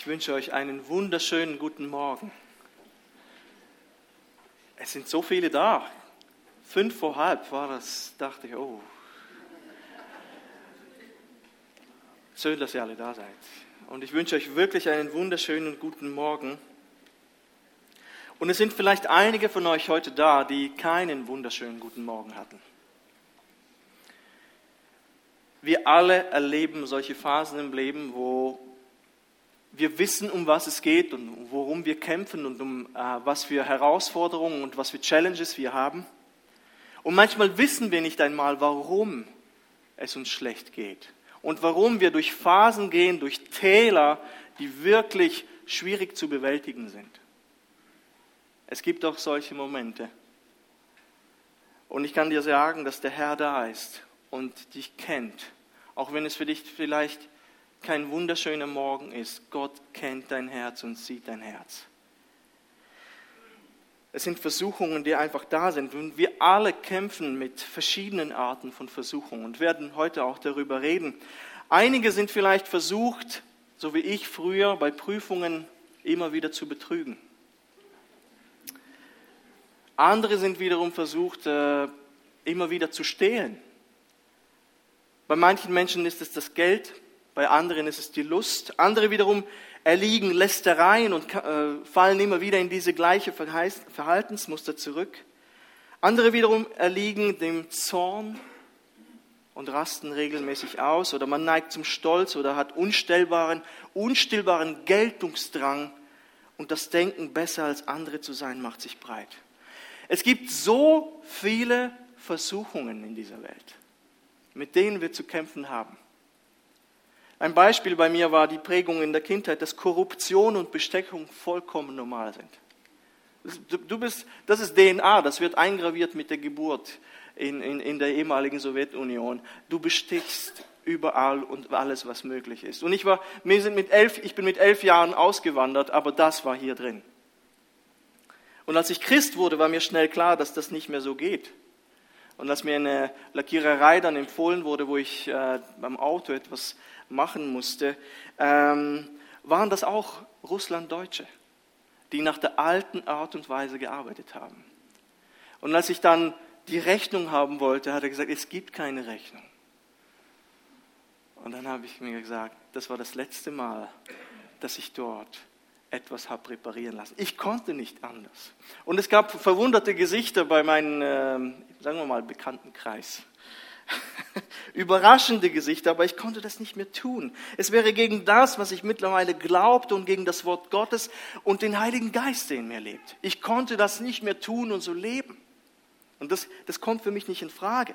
Ich wünsche euch einen wunderschönen guten Morgen. Es sind so viele da. Fünf vor halb war das, dachte ich, oh. Schön, dass ihr alle da seid. Und ich wünsche euch wirklich einen wunderschönen guten Morgen. Und es sind vielleicht einige von euch heute da, die keinen wunderschönen guten Morgen hatten. Wir alle erleben solche Phasen im Leben, wo wir wissen, um was es geht und worum wir kämpfen und um äh, was für Herausforderungen und was für Challenges wir haben. Und manchmal wissen wir nicht einmal, warum es uns schlecht geht und warum wir durch Phasen gehen, durch Täler, die wirklich schwierig zu bewältigen sind. Es gibt auch solche Momente. Und ich kann dir sagen, dass der Herr da ist und dich kennt. Auch wenn es für dich vielleicht kein wunderschöner Morgen ist, Gott kennt dein Herz und sieht dein Herz. Es sind Versuchungen, die einfach da sind. Und wir alle kämpfen mit verschiedenen Arten von Versuchungen und werden heute auch darüber reden. Einige sind vielleicht versucht, so wie ich früher bei Prüfungen immer wieder zu betrügen. Andere sind wiederum versucht, äh, immer wieder zu stehlen. Bei manchen Menschen ist es das Geld, bei anderen ist es die Lust. Andere wiederum erliegen Lästereien und äh, fallen immer wieder in diese gleiche Verhaltensmuster zurück. Andere wiederum erliegen dem Zorn und rasten regelmäßig aus oder man neigt zum Stolz oder hat unstellbaren, unstillbaren Geltungsdrang und das Denken, besser als andere zu sein, macht sich breit. Es gibt so viele Versuchungen in dieser Welt, mit denen wir zu kämpfen haben. Ein Beispiel bei mir war die Prägung in der Kindheit, dass Korruption und Bestechung vollkommen normal sind. Du bist, das ist DNA, das wird eingraviert mit der Geburt in, in, in der ehemaligen Sowjetunion. Du bestichst überall und alles, was möglich ist. Und ich, war, wir sind mit elf, ich bin mit elf Jahren ausgewandert, aber das war hier drin. Und als ich Christ wurde, war mir schnell klar, dass das nicht mehr so geht. Und als mir eine Lackiererei dann empfohlen wurde, wo ich äh, beim Auto etwas machen musste, ähm, waren das auch Russlanddeutsche, die nach der alten Art und Weise gearbeitet haben. Und als ich dann die Rechnung haben wollte, hat er gesagt, es gibt keine Rechnung. Und dann habe ich mir gesagt, das war das letzte Mal, dass ich dort etwas habe reparieren lassen. Ich konnte nicht anders. Und es gab verwunderte Gesichter bei meinem, äh, sagen wir mal, Bekanntenkreis. Überraschende Gesichter, aber ich konnte das nicht mehr tun. Es wäre gegen das, was ich mittlerweile glaubte und gegen das Wort Gottes und den Heiligen Geist, der in mir lebt. Ich konnte das nicht mehr tun und so leben. Und das, das kommt für mich nicht in Frage.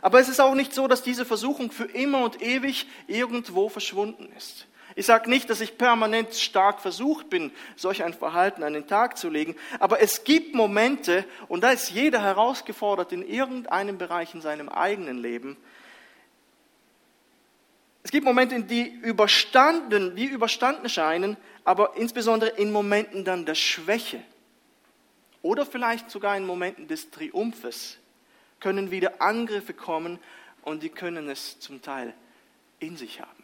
Aber es ist auch nicht so, dass diese Versuchung für immer und ewig irgendwo verschwunden ist. Ich sage nicht, dass ich permanent stark versucht bin, solch ein Verhalten an den Tag zu legen, aber es gibt Momente, und da ist jeder herausgefordert in irgendeinem Bereich in seinem eigenen Leben, es gibt Momente, die überstanden, wie überstanden scheinen, aber insbesondere in Momenten dann der Schwäche oder vielleicht sogar in Momenten des Triumphes können wieder Angriffe kommen und die können es zum Teil in sich haben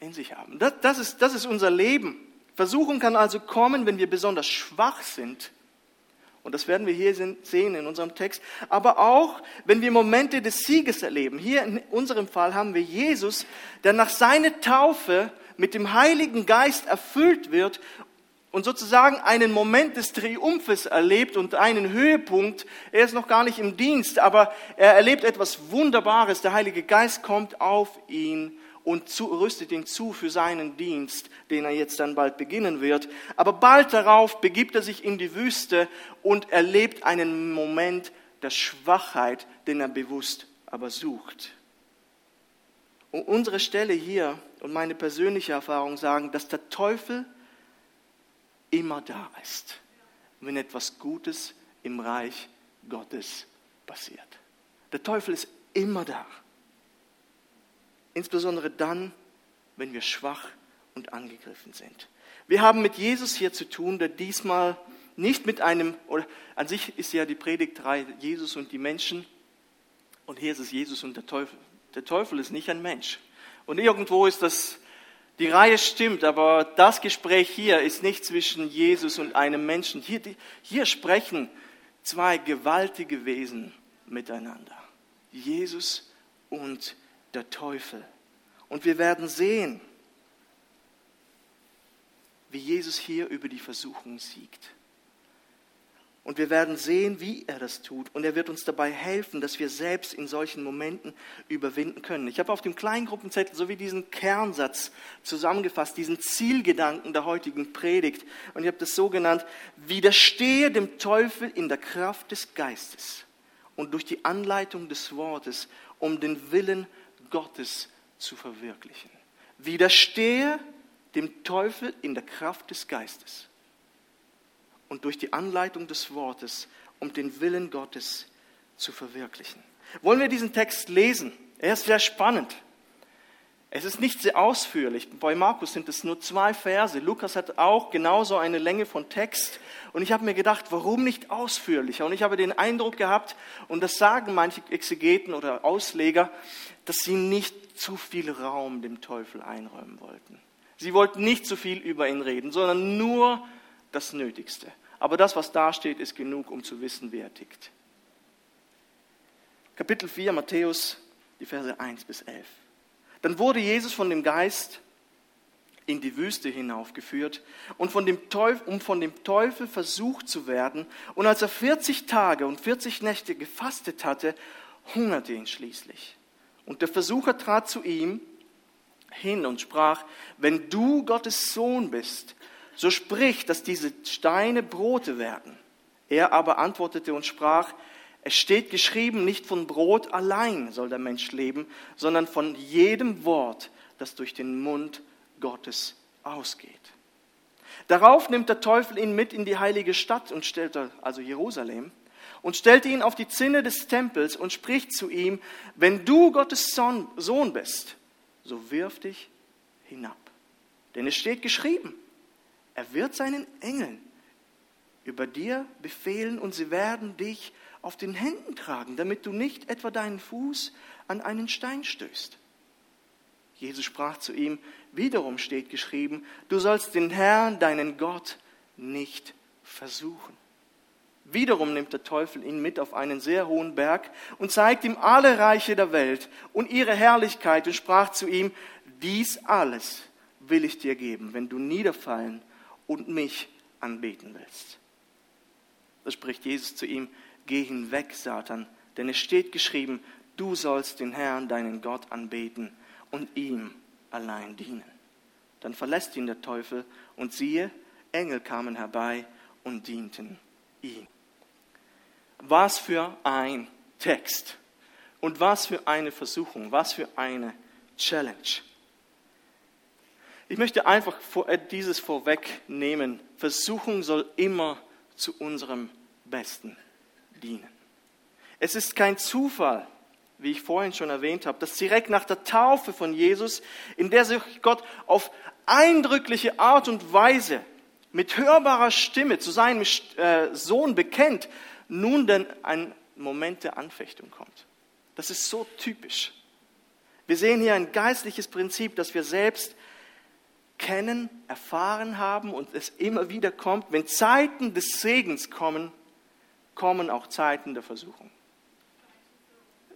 in sich haben. Das, das, ist, das ist unser Leben. Versuchung kann also kommen, wenn wir besonders schwach sind. Und das werden wir hier sehen in unserem Text. Aber auch, wenn wir Momente des Sieges erleben. Hier in unserem Fall haben wir Jesus, der nach seiner Taufe mit dem Heiligen Geist erfüllt wird und sozusagen einen Moment des Triumphes erlebt und einen Höhepunkt. Er ist noch gar nicht im Dienst, aber er erlebt etwas Wunderbares. Der Heilige Geist kommt auf ihn und zu, rüstet ihn zu für seinen Dienst, den er jetzt dann bald beginnen wird. Aber bald darauf begibt er sich in die Wüste und erlebt einen Moment der Schwachheit, den er bewusst aber sucht. Und unsere Stelle hier und meine persönliche Erfahrung sagen, dass der Teufel immer da ist, wenn etwas Gutes im Reich Gottes passiert. Der Teufel ist immer da insbesondere dann, wenn wir schwach und angegriffen sind. Wir haben mit Jesus hier zu tun, der diesmal nicht mit einem, oder an sich ist ja die Predigtreihe Jesus und die Menschen, und hier ist es Jesus und der Teufel. Der Teufel ist nicht ein Mensch. Und irgendwo ist das Die Reihe stimmt, aber das Gespräch hier ist nicht zwischen Jesus und einem Menschen. Hier, hier sprechen zwei gewaltige Wesen miteinander. Jesus und der Teufel. Und wir werden sehen, wie Jesus hier über die Versuchung siegt. Und wir werden sehen, wie er das tut. Und er wird uns dabei helfen, dass wir selbst in solchen Momenten überwinden können. Ich habe auf dem Kleingruppenzettel so wie diesen Kernsatz zusammengefasst, diesen Zielgedanken der heutigen Predigt. Und ich habe das so genannt, widerstehe dem Teufel in der Kraft des Geistes und durch die Anleitung des Wortes, um den Willen Gottes zu verwirklichen. Widerstehe dem Teufel in der Kraft des Geistes und durch die Anleitung des Wortes, um den Willen Gottes zu verwirklichen. Wollen wir diesen Text lesen? Er ist sehr spannend. Es ist nicht sehr ausführlich. Bei Markus sind es nur zwei Verse. Lukas hat auch genauso eine Länge von Text. Und ich habe mir gedacht, warum nicht ausführlicher? Und ich habe den Eindruck gehabt, und das sagen manche Exegeten oder Ausleger, dass sie nicht zu viel Raum dem Teufel einräumen wollten. Sie wollten nicht zu viel über ihn reden, sondern nur das Nötigste. Aber das, was da steht, ist genug, um zu wissen, wie er tickt. Kapitel 4, Matthäus, die Verse 1 bis 11. Dann wurde Jesus von dem Geist in die Wüste hinaufgeführt und von dem Teufel, um von dem Teufel versucht zu werden. Und als er 40 Tage und 40 Nächte gefastet hatte, hungerte ihn schließlich. Und der Versucher trat zu ihm hin und sprach, wenn du Gottes Sohn bist, so sprich, dass diese Steine Brote werden. Er aber antwortete und sprach, es steht geschrieben, nicht von Brot allein soll der Mensch leben, sondern von jedem Wort, das durch den Mund Gottes ausgeht. Darauf nimmt der Teufel ihn mit in die heilige Stadt und stellt also Jerusalem und stellte ihn auf die Zinne des Tempels und spricht zu ihm, wenn du Gottes Sohn bist, so wirf dich hinab. Denn es steht geschrieben, er wird seinen Engeln über dir befehlen und sie werden dich auf den Händen tragen, damit du nicht etwa deinen Fuß an einen Stein stößt. Jesus sprach zu ihm, wiederum steht geschrieben, du sollst den Herrn, deinen Gott, nicht versuchen. Wiederum nimmt der Teufel ihn mit auf einen sehr hohen Berg und zeigt ihm alle Reiche der Welt und ihre Herrlichkeit und sprach zu ihm, dies alles will ich dir geben, wenn du niederfallen und mich anbeten willst. Da spricht Jesus zu ihm, geh hinweg, Satan, denn es steht geschrieben, du sollst den Herrn, deinen Gott, anbeten und ihm allein dienen. Dann verlässt ihn der Teufel und siehe, Engel kamen herbei und dienten ihm. Was für ein Text und was für eine Versuchung, was für eine Challenge. Ich möchte einfach äh, dieses vorwegnehmen. Versuchung soll immer zu unserem Besten dienen. Es ist kein Zufall, wie ich vorhin schon erwähnt habe, dass direkt nach der Taufe von Jesus, in der sich Gott auf eindrückliche Art und Weise mit hörbarer Stimme zu seinem äh, Sohn bekennt, nun denn ein Moment der Anfechtung kommt. Das ist so typisch. Wir sehen hier ein geistliches Prinzip, dass wir selbst kennen, erfahren haben und es immer wieder kommt, wenn Zeiten des Segens kommen, kommen auch Zeiten der Versuchung.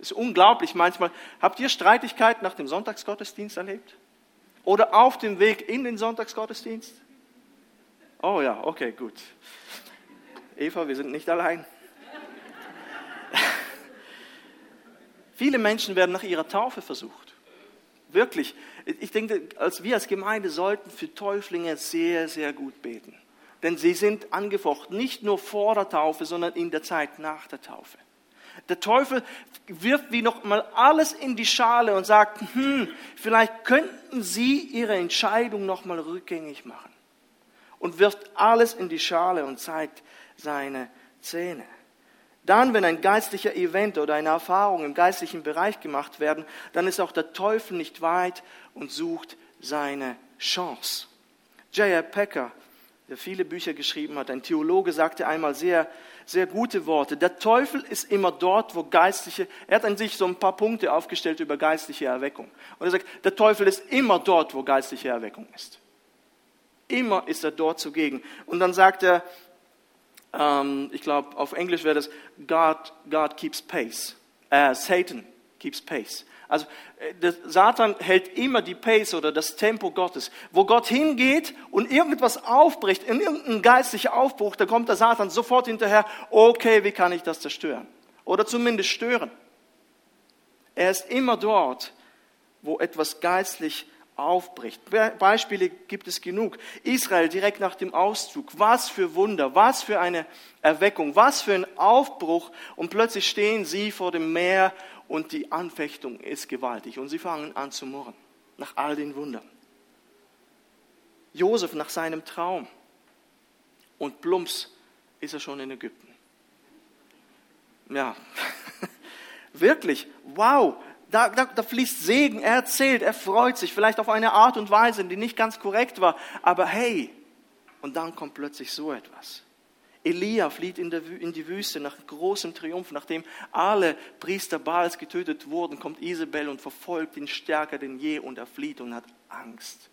Es ist unglaublich manchmal. Habt ihr Streitigkeiten nach dem Sonntagsgottesdienst erlebt? Oder auf dem Weg in den Sonntagsgottesdienst? Oh ja, okay, gut. Eva, wir sind nicht allein. Viele Menschen werden nach ihrer Taufe versucht. Wirklich, ich denke, als wir als Gemeinde sollten für Täuflinge sehr, sehr gut beten. Denn sie sind angefochten, nicht nur vor der Taufe, sondern in der Zeit nach der Taufe. Der Teufel wirft wie noch mal alles in die Schale und sagt, hm, vielleicht könnten Sie Ihre Entscheidung noch mal rückgängig machen. Und wirft alles in die Schale und zeigt seine Zähne. Dann, wenn ein geistlicher Event oder eine Erfahrung im geistlichen Bereich gemacht werden, dann ist auch der Teufel nicht weit und sucht seine Chance. J.R. Packer, der viele Bücher geschrieben hat, ein Theologe, sagte einmal sehr, sehr gute Worte. Der Teufel ist immer dort, wo geistliche, er hat an sich so ein paar Punkte aufgestellt über geistliche Erweckung. Und er sagt, der Teufel ist immer dort, wo geistliche Erweckung ist. Immer ist er dort zugegen. Und dann sagt er, ähm, ich glaube, auf Englisch wäre das, God, God keeps pace. Äh, Satan keeps pace. Also äh, Satan hält immer die Pace oder das Tempo Gottes. Wo Gott hingeht und irgendetwas aufbricht, in irgendein geistlicher Aufbruch, da kommt der Satan sofort hinterher, okay, wie kann ich das zerstören? Oder zumindest stören. Er ist immer dort, wo etwas geistlich aufbricht. Beispiele gibt es genug. Israel direkt nach dem Auszug. Was für Wunder, was für eine Erweckung, was für ein Aufbruch. Und plötzlich stehen sie vor dem Meer und die Anfechtung ist gewaltig. Und sie fangen an zu murren nach all den Wundern. Josef nach seinem Traum. Und plumps ist er schon in Ägypten. Ja, wirklich, wow, da, da, da fließt Segen, er erzählt, er freut sich, vielleicht auf eine Art und Weise, die nicht ganz korrekt war, aber hey, und dann kommt plötzlich so etwas. Elia flieht in, die Wüste nach großem Triumph, nachdem alle Priester Baals getötet wurden, kommt Isabel und verfolgt ihn stärker denn je und er flieht und hat Angst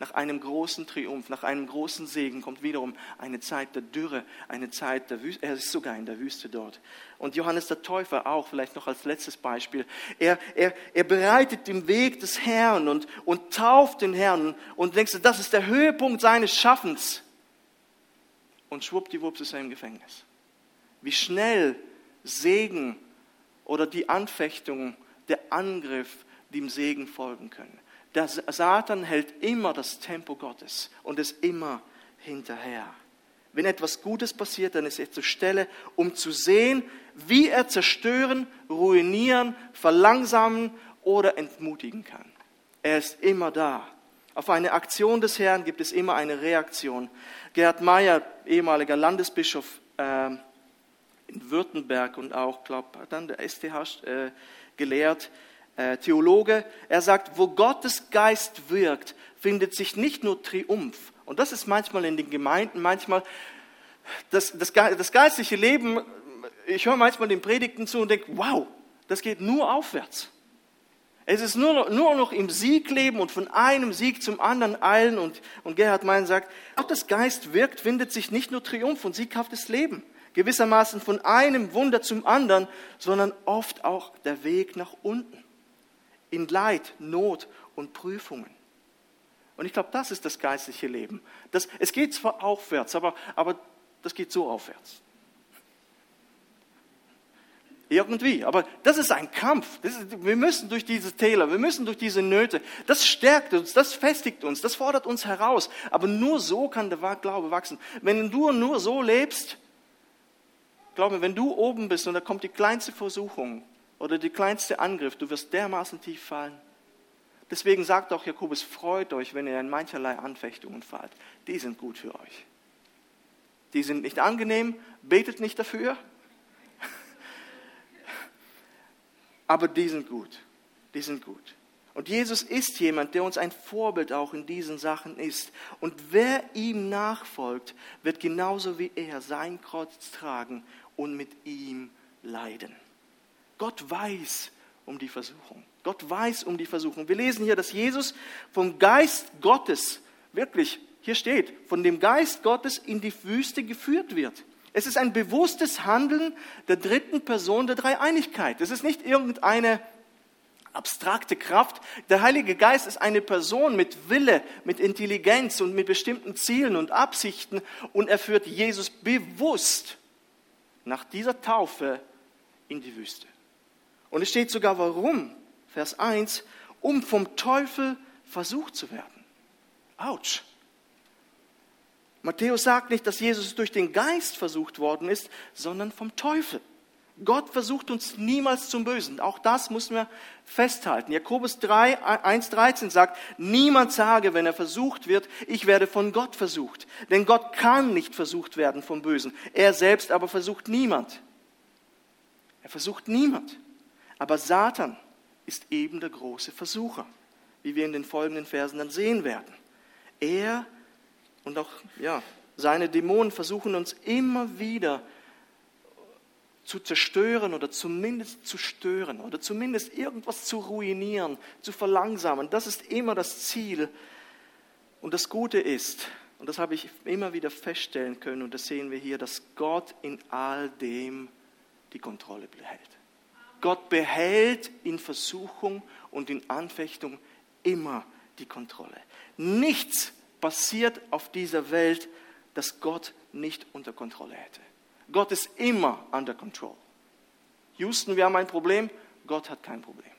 nach einem großen Triumph, nach einem großen Segen kommt wiederum eine Zeit der Dürre, eine Zeit der Wüste. Er ist sogar in der Wüste dort. Und Johannes der Täufer auch, vielleicht noch als letztes Beispiel. Er, er, er bereitet den Weg des Herrn und, und tauft den Herrn und denkst du, das ist der Höhepunkt seines Schaffens. Und schwuppdiwupps ist er im Gefängnis. Wie schnell Segen oder die Anfechtung, der Angriff dem Segen folgen können. Der Satan hält immer das Tempo Gottes und ist immer hinterher. Wenn etwas Gutes passiert, dann ist er zur Stelle, um zu sehen, wie er zerstören, ruinieren, verlangsamen oder entmutigen kann. Er ist immer da. Auf eine Aktion des Herrn gibt es immer eine Reaktion. Gerhard Meyer, ehemaliger Landesbischof äh, in Württemberg und auch, glaube dann der STH äh, gelehrt, äh, Theologe, er sagt, wo Gottes Geist wirkt, findet sich nicht nur Triumph. Und das ist manchmal in den Gemeinden, manchmal das, das, das geistliche Leben, ich höre manchmal den Predigten zu und denke, wow, das geht nur aufwärts. Es ist nur, nur noch im Sieg leben und von einem Sieg zum anderen eilen. Und, und Gerhard Mein sagt, Gottes Geist wirkt, findet sich nicht nur Triumph und sieghaftes Leben. Gewissermaßen von einem Wunder zum anderen, sondern oft auch der Weg nach unten in Leid, Not und Prüfungen. Und ich glaube, das ist das geistliche Leben. Das, es geht zwar aufwärts, aber, aber das geht so aufwärts. Irgendwie, aber das ist ein Kampf. Ist, wir müssen durch diese Täler, wir müssen durch diese Nöte. Das stärkt uns, das festigt uns, das fordert uns heraus. Aber nur so kann der Glaube wachsen. Wenn du nur so lebst, glaube mir, wenn du oben bist und da kommt die kleinste Versuchung, oder der kleinste Angriff, du wirst dermaßen tief fallen. Deswegen sagt auch Jakobus, freut euch, wenn ihr in mancherlei Anfechtungen fallt. Die sind gut für euch. Die sind nicht angenehm, betet nicht dafür, aber die sind gut. Die sind gut. Und Jesus ist jemand, der uns ein Vorbild auch in diesen Sachen ist. Und wer ihm nachfolgt, wird genauso wie er sein Kreuz tragen und mit ihm leiden. Gott weiß um die Versuchung. Gott weiß um die Versuchung. Wir lesen hier, dass Jesus vom Geist Gottes, wirklich, hier steht, von dem Geist Gottes in die Wüste geführt wird. Es ist ein bewusstes Handeln der dritten Person der Dreieinigkeit. Es ist nicht irgendeine abstrakte Kraft. Der Heilige Geist ist eine Person mit Wille, mit Intelligenz und mit bestimmten Zielen und Absichten und er führt Jesus bewusst nach dieser Taufe in die Wüste. Und es steht sogar warum. Vers 1, um vom Teufel versucht zu werden. Autsch. Matthäus sagt nicht, dass Jesus durch den Geist versucht worden ist, sondern vom Teufel. Gott versucht uns niemals zum Bösen. Auch das müssen wir festhalten. Jakobus 3, 1,13 sagt, niemand sage, wenn er versucht wird, ich werde von Gott versucht. Denn Gott kann nicht versucht werden vom Bösen. Er selbst aber versucht niemand. Er versucht niemand. Aber Satan ist eben der große Versucher, wie wir in den folgenden Versen dann sehen werden. Er und auch ja, seine Dämonen versuchen uns immer wieder zu zerstören oder zumindest zu stören oder zumindest irgendwas zu ruinieren, zu verlangsamen. Das ist immer das Ziel. Und das Gute ist, und das habe ich immer wieder feststellen können, und das sehen wir hier, dass Gott in all dem die Kontrolle behält. Gott behält in Versuchung und in Anfechtung immer die Kontrolle. Nichts passiert auf dieser Welt, das Gott nicht unter Kontrolle hätte. Gott ist immer under control. Houston, wir haben ein Problem. Gott hat kein Problem.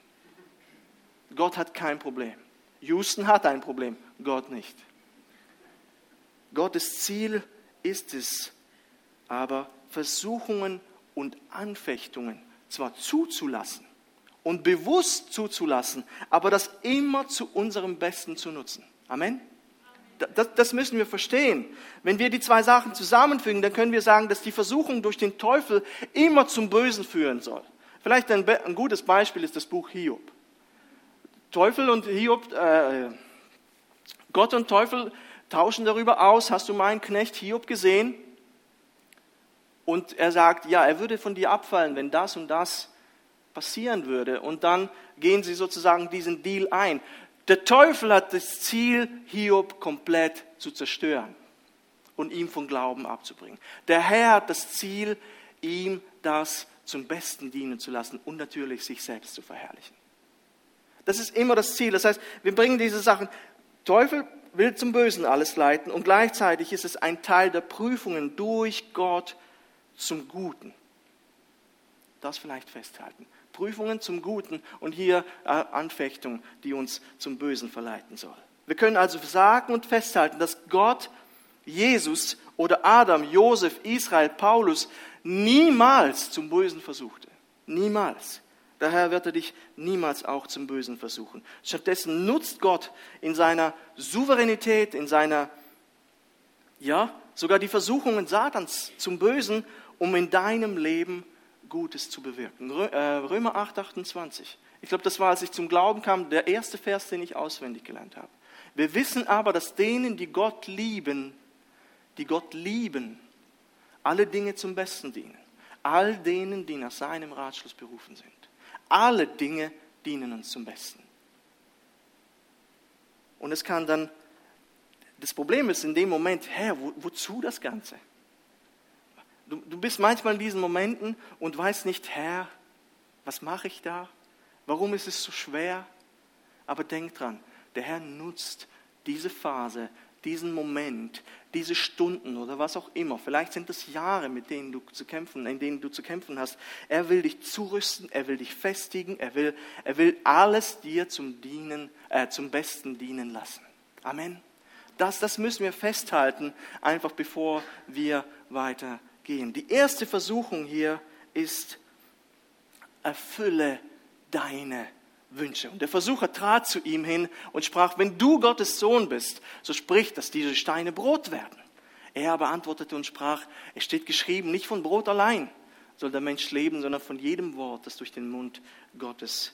Gott hat kein Problem. Houston hat ein Problem, Gott nicht. Gottes Ziel ist es aber, Versuchungen und Anfechtungen zwar zuzulassen und bewusst zuzulassen, aber das immer zu unserem Besten zu nutzen. Amen. Das, das, müssen wir verstehen. Wenn wir die zwei Sachen zusammenfügen, dann können wir sagen, dass die Versuchung durch den Teufel immer zum Bösen führen soll. Vielleicht ein, ein gutes Beispiel ist das Buch Hiob. Teufel und Hiob, äh, Gott und Teufel tauschen darüber aus. Hast du meinen Knecht Hiob gesehen? Und er sagt, ja, er würde von dir abfallen, wenn das und das passieren würde. Und dann gehen sie sozusagen diesen Deal ein. Der Teufel hat das Ziel, Hiob komplett zu zerstören und ihm von Glauben abzubringen. Der Herr hat das Ziel, ihm das zum Besten dienen zu lassen und natürlich sich selbst zu verherrlichen. Das ist immer das Ziel. Das heißt, wir bringen diese Sachen. Teufel will zum Bösen alles leiten und gleichzeitig ist es ein Teil der Prüfungen durch Gott zum Guten. Das vielleicht festhalten. Prüfungen zum Guten und hier äh, Anfechtung, die uns zum Bösen verleiten soll. Wir können also sagen und festhalten, dass Gott Jesus oder Adam, Josef, Israel, Paulus niemals zum Bösen versuchte. Niemals. Daher wird er dich niemals auch zum Bösen versuchen. Stattdessen nutzt Gott in seiner Souveränität, in seiner, ja, sogar die Versuchungen Satans zum Bösen, um in deinem Leben Gutes zu bewirken. Äh, Römer 8, 28. Ich glaube, das war, als ich zum Glauben kam, der erste Vers, den ich auswendig gelernt habe. Wir wissen aber, dass denen, die Gott lieben, die Gott lieben, alle Dinge zum Besten dienen. All denen, die nach seinem Ratschluss berufen sind. Alle Dinge dienen uns zum Besten. Und es kann dann, das Problem ist in dem Moment, Herr, wo, wozu das Ganze? Du, du bist manchmal in diesen Momenten und weißt nicht, Herr, was mache ich da? Warum ist es so schwer? Aber denk dran, der Herr nutzt diese Phase, diesen Moment, diese Stunden oder was auch immer. Vielleicht sind es Jahre, mit denen du zu kämpfen, in denen du zu kämpfen hast. Er will dich zurüsten, er will dich festigen, er will, er will alles dir zum Dienen, äh, zum Besten dienen lassen. Amen. Das, das müssen wir festhalten, einfach bevor wir weitergehen gehen. Die erste Versuchung hier ist, erfülle deine Wünsche. Und der Versucher trat zu ihm hin und sprach, wenn du Gottes Sohn bist, so sprich, dass diese Steine Brot werden. Er aber antwortete und sprach, es steht geschrieben, nicht von Brot allein soll der Mensch leben, sondern von jedem Wort, das durch den Mund Gottes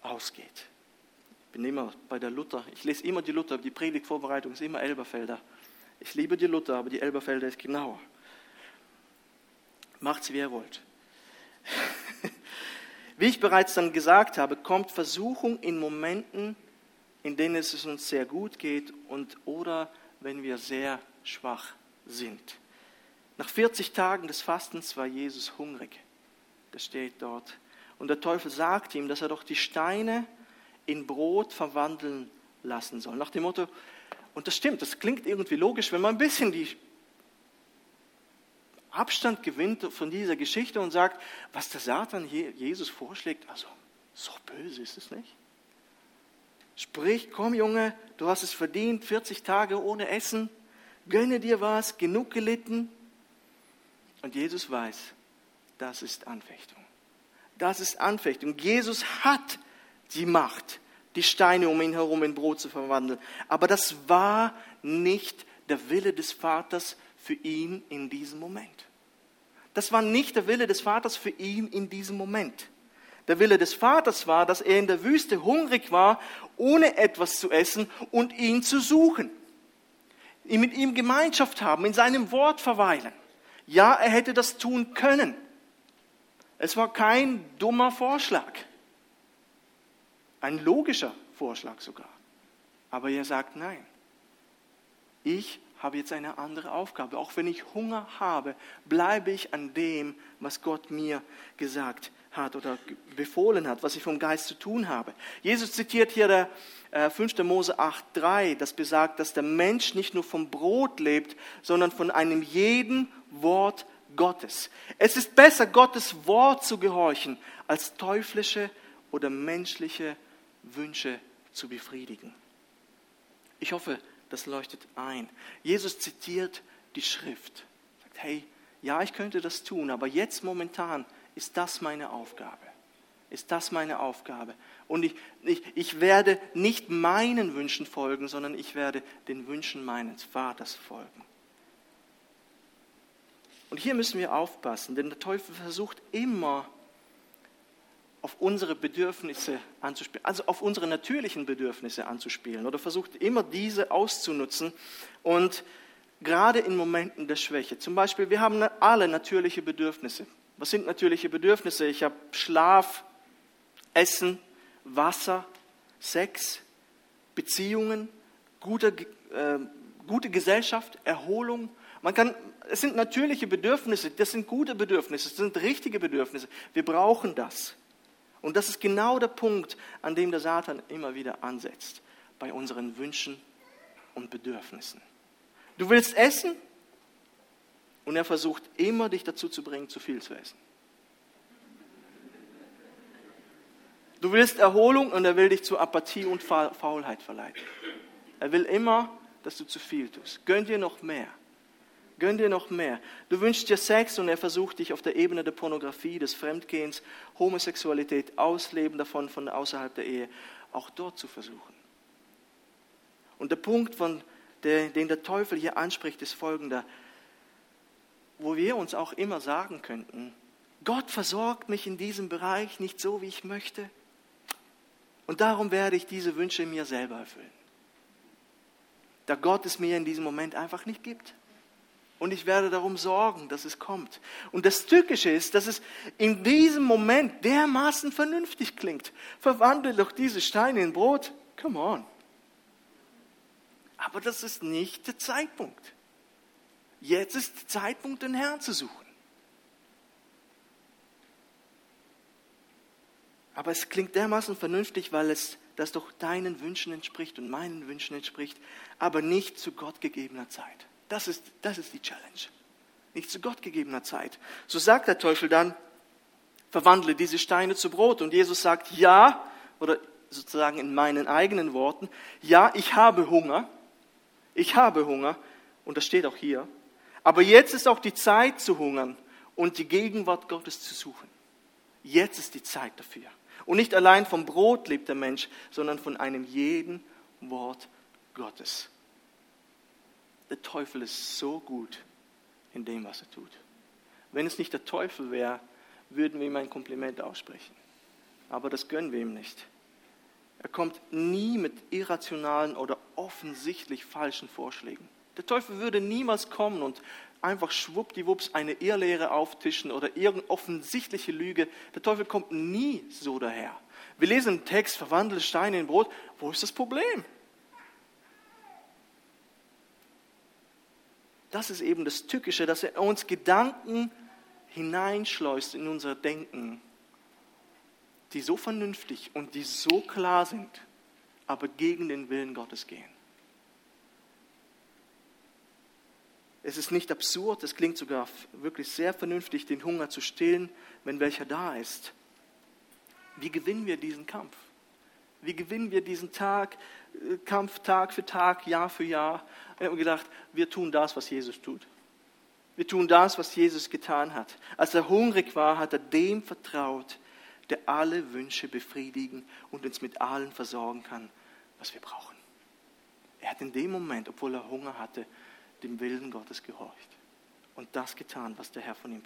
ausgeht. Ich bin immer bei der Luther, ich lese immer die Luther, die Predigtvorbereitung ist immer Elberfelder. Ich liebe die Luther, aber die Elberfelder ist genauer. Macht's, wie ihr wollt. Wie ich bereits dann gesagt habe, kommt Versuchung in Momenten, in denen es uns sehr gut geht und oder wenn wir sehr schwach sind. Nach 40 Tagen des Fastens war Jesus hungrig. Das steht dort. Und der Teufel sagt ihm, dass er doch die Steine in Brot verwandeln lassen soll. Nach dem Motto, und das stimmt, das klingt irgendwie logisch, wenn man ein bisschen die Abstand gewinnt von dieser Geschichte und sagt, was der Satan Jesus vorschlägt, also so böse ist es nicht. Sprich, komm Junge, du hast es verdient, 40 Tage ohne Essen, gönne dir was, genug gelitten. Und Jesus weiß, das ist Anfechtung. Das ist Anfechtung. Jesus hat die Macht, die Steine um ihn herum in Brot zu verwandeln. Aber das war nicht der Wille des Vaters für ihn in diesem Moment. Das war nicht der Wille des Vaters für ihn in diesem Moment. Der Wille des Vaters war, dass er in der Wüste hungrig war, ohne etwas zu essen und ihn zu suchen. Mit ihm Gemeinschaft haben, in seinem Wort verweilen. Ja, er hätte das tun können. Es war kein dummer Vorschlag. Ein logischer Vorschlag sogar. Aber er sagt nein. Ich habe jetzt eine andere Aufgabe. Auch wenn ich Hunger habe, bleibe ich an dem, was Gott mir gesagt hat oder befohlen hat, was ich vom Geist zu tun habe. Jesus zitiert hier der äh, 5. Mose 8,3, das besagt, dass der Mensch nicht nur vom Brot lebt, sondern von einem jeden Wort Gottes. Es ist besser, Gottes Wort zu gehorchen, als teuflische oder menschliche Wünsche zu befriedigen. Ich hoffe, das leuchtet ein. Jesus zitiert die Schrift. Sagt, hey, ja, ich könnte das tun, aber jetzt momentan ist das meine Aufgabe. Ist das meine Aufgabe? Und ich, ich, ich werde nicht meinen Wünschen folgen, sondern ich werde den Wünschen meines Vaters folgen. Und hier müssen wir aufpassen, denn der Teufel versucht immer auf unsere Bedürfnisse anzuspielen, also auf unsere natürlichen Bedürfnisse anzuspielen oder versucht immer diese auszunutzen und gerade in Momenten der Schwäche. Zum Beispiel, wir haben alle natürliche Bedürfnisse. Was sind natürliche Bedürfnisse? Ich habe Schlaf, Essen, Wasser, Sex, Beziehungen, gute, äh, gute Gesellschaft, Erholung, man kann, es sind natürliche Bedürfnisse, das sind gute Bedürfnisse, das sind richtige Bedürfnisse. Wir brauchen das. Und das ist genau der Punkt, an dem der Satan immer wieder ansetzt, bei unseren Wünschen und Bedürfnissen. Du willst essen und er versucht immer, dich dazu zu bringen, zu viel zu essen. Du willst Erholung und er will dich zu Apathie und Faulheit verleiten. Er will immer, dass du zu viel tust. Gönn dir noch mehr. Gönn dir noch mehr. Du wünschst dir Sex und er versucht dich auf der Ebene der Pornografie, des Fremdgehens, Homosexualität, Ausleben davon von außerhalb der Ehe, auch dort zu versuchen. Und der Punkt, von der, den der Teufel hier anspricht, ist folgender, wo wir uns auch immer sagen könnten, Gott versorgt mich in diesem Bereich nicht so, wie ich möchte. Und darum werde ich diese Wünsche mir selber erfüllen. Da Gott es mir in diesem Moment einfach nicht gibt und ich werde darum sorgen, dass es kommt. Und das Tückische ist, dass es in diesem Moment dermaßen vernünftig klingt. Verwandle doch diese Steine in Brot. Come on. Aber das ist nicht der Zeitpunkt. Jetzt ist der Zeitpunkt, den Herrn zu suchen. Aber es klingt dermaßen vernünftig, weil es das doch deinen Wünschen entspricht und meinen Wünschen entspricht, aber nicht zu Gott gegebener Zeit. Das ist, das ist die Challenge. Nicht zu Gott gegebener Zeit. So sagt der Teufel dann, verwandle diese Steine zu Brot. Und Jesus sagt, ja, oder sozusagen in meinen eigenen Worten, ja, ich habe Hunger. Ich habe Hunger. Und das steht auch hier. Aber jetzt ist auch die Zeit zu hungern und die Gegenwart Gottes zu suchen. Jetzt ist die Zeit dafür. Und nicht allein vom Brot lebt der Mensch, sondern von einem jeden Wort Gottes. Der Teufel ist so gut in dem, was er tut. Wenn es nicht der Teufel wäre, würden wir ihm ein Kompliment aussprechen. Aber das gönnen wir ihm nicht. Er kommt nie mit irrationalen oder offensichtlich falschen Vorschlägen. Der Teufel würde niemals kommen und einfach schwuppdiwupps eine Irrlehre auftischen oder irgendeine offensichtliche Lüge. Der Teufel kommt nie so daher. Wir lesen im Text, verwandle Steine in Brot. Wo ist das Problem? Das ist eben das Tückische, dass er uns Gedanken hineinschleust in unser Denken, die so vernünftig und die so klar sind, aber gegen den Willen Gottes gehen. Es ist nicht absurd, es klingt sogar wirklich sehr vernünftig, den Hunger zu stillen, wenn welcher da ist. Wie gewinnen wir diesen Kampf? Wie gewinnen wir diesen Tag, äh, Kampf Tag für Tag, Jahr für Jahr? Wir haben gedacht, wir tun das, was Jesus tut. Wir tun das, was Jesus getan hat. Als er hungrig war, hat er dem vertraut, der alle Wünsche befriedigen und uns mit allem versorgen kann, was wir brauchen. Er hat in dem Moment, obwohl er Hunger hatte, dem Willen Gottes gehorcht und das getan, was der Herr von ihm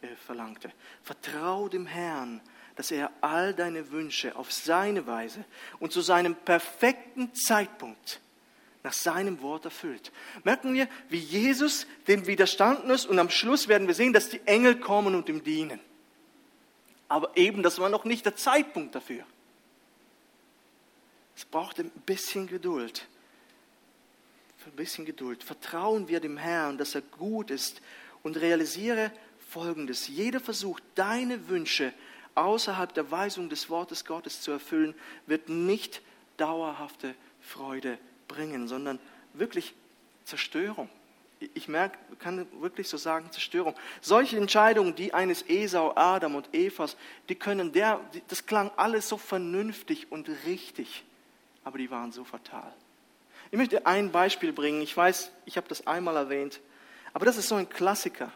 äh, verlangte. Vertrau dem Herrn dass er all deine Wünsche auf seine Weise und zu seinem perfekten Zeitpunkt nach seinem Wort erfüllt. Merken wir, wie Jesus dem widerstanden ist und am Schluss werden wir sehen, dass die Engel kommen und ihm dienen. Aber eben, das war noch nicht der Zeitpunkt dafür. Es braucht ein bisschen Geduld. Ein bisschen Geduld. Vertrauen wir dem Herrn, dass er gut ist und realisiere Folgendes. Jeder Versuch, deine Wünsche außerhalb der Weisung des Wortes Gottes zu erfüllen, wird nicht dauerhafte Freude bringen, sondern wirklich Zerstörung. Ich merke, kann wirklich so sagen, Zerstörung. Solche Entscheidungen, die eines Esau, Adam und Evas, die können der, das klang alles so vernünftig und richtig, aber die waren so fatal. Ich möchte ein Beispiel bringen. Ich weiß, ich habe das einmal erwähnt, aber das ist so ein Klassiker,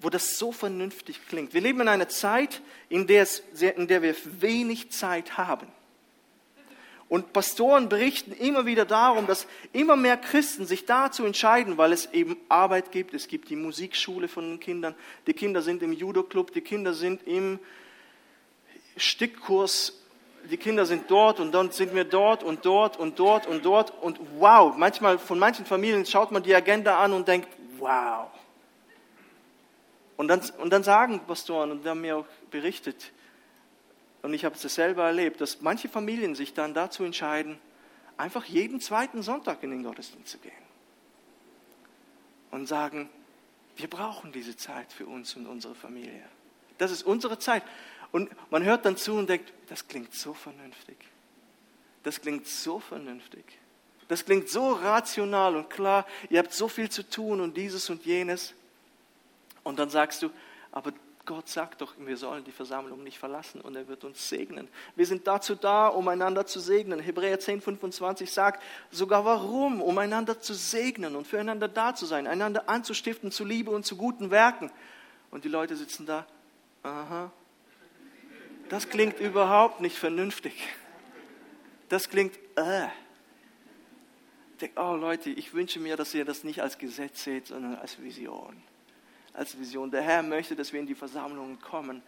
wo das so vernünftig klingt. Wir leben in einer Zeit, in der, es, in der wir wenig Zeit haben. Und Pastoren berichten immer wieder darum, dass immer mehr Christen sich dazu entscheiden, weil es eben Arbeit gibt. Es gibt die Musikschule von den Kindern. Die Kinder sind im Judo-Club. Die Kinder sind im Stickkurs. Die Kinder sind dort und dann sind wir dort und dort und dort und dort. Und wow, manchmal von manchen Familien schaut man die Agenda an und denkt, wow. Und dann, und dann sagen Pastoren, und die haben mir auch berichtet, und ich habe es selber erlebt, dass manche Familien sich dann dazu entscheiden, einfach jeden zweiten Sonntag in den Gottesdienst zu gehen. Und sagen, wir brauchen diese Zeit für uns und unsere Familie. Das ist unsere Zeit. Und man hört dann zu und denkt, das klingt so vernünftig. Das klingt so vernünftig. Das klingt so rational und klar. Ihr habt so viel zu tun und dieses und jenes. Und dann sagst du, aber Gott sagt doch, wir sollen die Versammlung nicht verlassen und er wird uns segnen. Wir sind dazu da, um einander zu segnen. Hebräer 10, 25 sagt sogar warum, um einander zu segnen und füreinander da zu sein, einander anzustiften zu Liebe und zu guten Werken. Und die Leute sitzen da, aha, das klingt überhaupt nicht vernünftig. Das klingt, äh. Ich denke, oh Leute, ich wünsche mir, dass ihr das nicht als Gesetz seht, sondern als Vision als Vision. Der Herr möchte, dass wir in die Versammlungen kommen,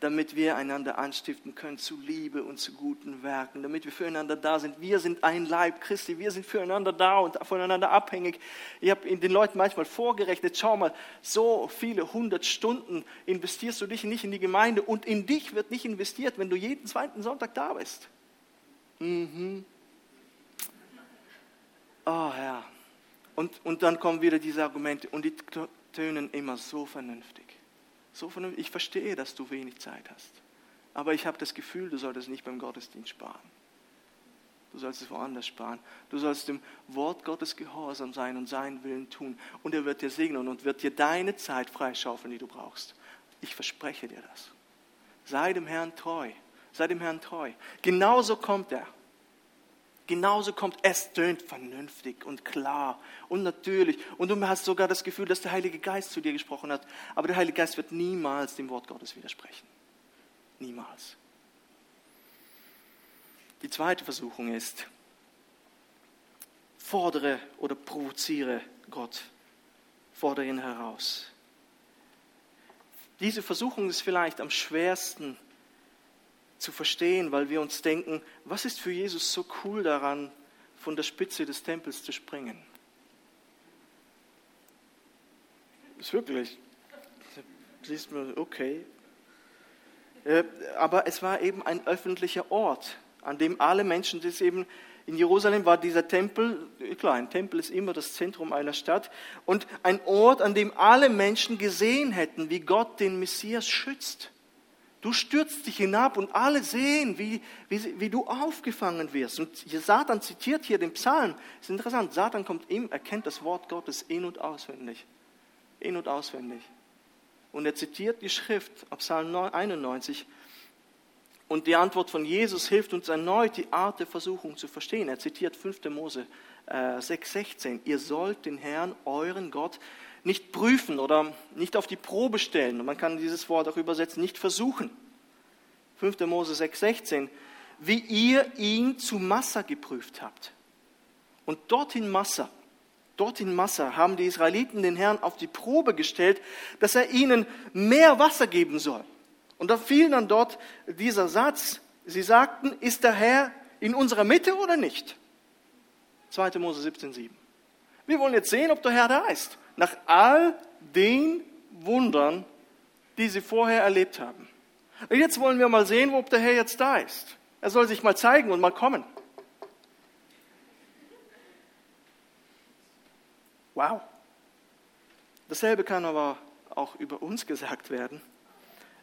damit wir einander anstiften können zu Liebe und zu guten Werken, damit wir füreinander da sind. Wir sind ein Leib Christi, wir sind füreinander da und voneinander abhängig. Ich habe den Leuten manchmal vorgerechnet, schau mal, so viele hundert Stunden investierst du dich nicht in die Gemeinde und in dich wird nicht investiert, wenn du jeden zweiten Sonntag da bist. Mhm. Oh Herr. Und, und dann kommen wieder diese Argumente und die tönen immer so vernünftig. So vernünftig. Ich verstehe, dass du wenig Zeit hast. Aber ich habe das Gefühl, du solltest nicht beim Gottesdienst sparen. Du sollst es woanders sparen. Du sollst dem Wort Gottes gehorsam sein und seinen Willen tun. Und er wird dir segnen und wird dir deine Zeit freischaufeln, die du brauchst. Ich verspreche dir das. Sei dem Herrn treu. Sei dem Herrn treu. Genauso kommt er. Genauso kommt es, tönt vernünftig und klar und natürlich. Und du hast sogar das Gefühl, dass der Heilige Geist zu dir gesprochen hat. Aber der Heilige Geist wird niemals dem Wort Gottes widersprechen. Niemals. Die zweite Versuchung ist, fordere oder provoziere Gott. Fordere ihn heraus. Diese Versuchung ist vielleicht am schwersten zu verstehen, weil wir uns denken, was ist für Jesus so cool daran, von der Spitze des Tempels zu springen? Ist wirklich, siehst du, okay. Äh, aber es war eben ein öffentlicher Ort, an dem alle Menschen, das eben in Jerusalem war dieser Tempel, klar, ein Tempel ist immer das Zentrum einer Stadt, und ein Ort, an dem alle Menschen gesehen hätten, wie Gott den Messias schützt. Du stürzt dich hinab und alle sehen, wie, wie, wie du aufgefangen wirst. Und Satan zitiert hier den Psalm. Das ist interessant. Satan kommt ihm, erkennt das Wort Gottes in- und auswendig. In- und auswendig. Und er zitiert die Schrift Psalm 91. Und die Antwort von Jesus hilft uns erneut, die Art der Versuchung zu verstehen. Er zitiert 5. Mose äh, 6,16. Ihr sollt den Herrn, euren Gott, nicht prüfen oder nicht auf die Probe stellen. Und man kann dieses Wort auch übersetzen, nicht versuchen. 5. Mose 6,16. Wie ihr ihn zu Massa geprüft habt. Und dorthin Massa, dorthin Massa haben die Israeliten den Herrn auf die Probe gestellt, dass er ihnen mehr Wasser geben soll. Und da fiel dann dort dieser Satz, sie sagten, ist der Herr in unserer Mitte oder nicht? 2. Mose 17,7. Wir wollen jetzt sehen, ob der Herr da ist. Nach all den Wundern, die sie vorher erlebt haben. Jetzt wollen wir mal sehen, ob der Herr jetzt da ist. Er soll sich mal zeigen und mal kommen. Wow. Dasselbe kann aber auch über uns gesagt werden.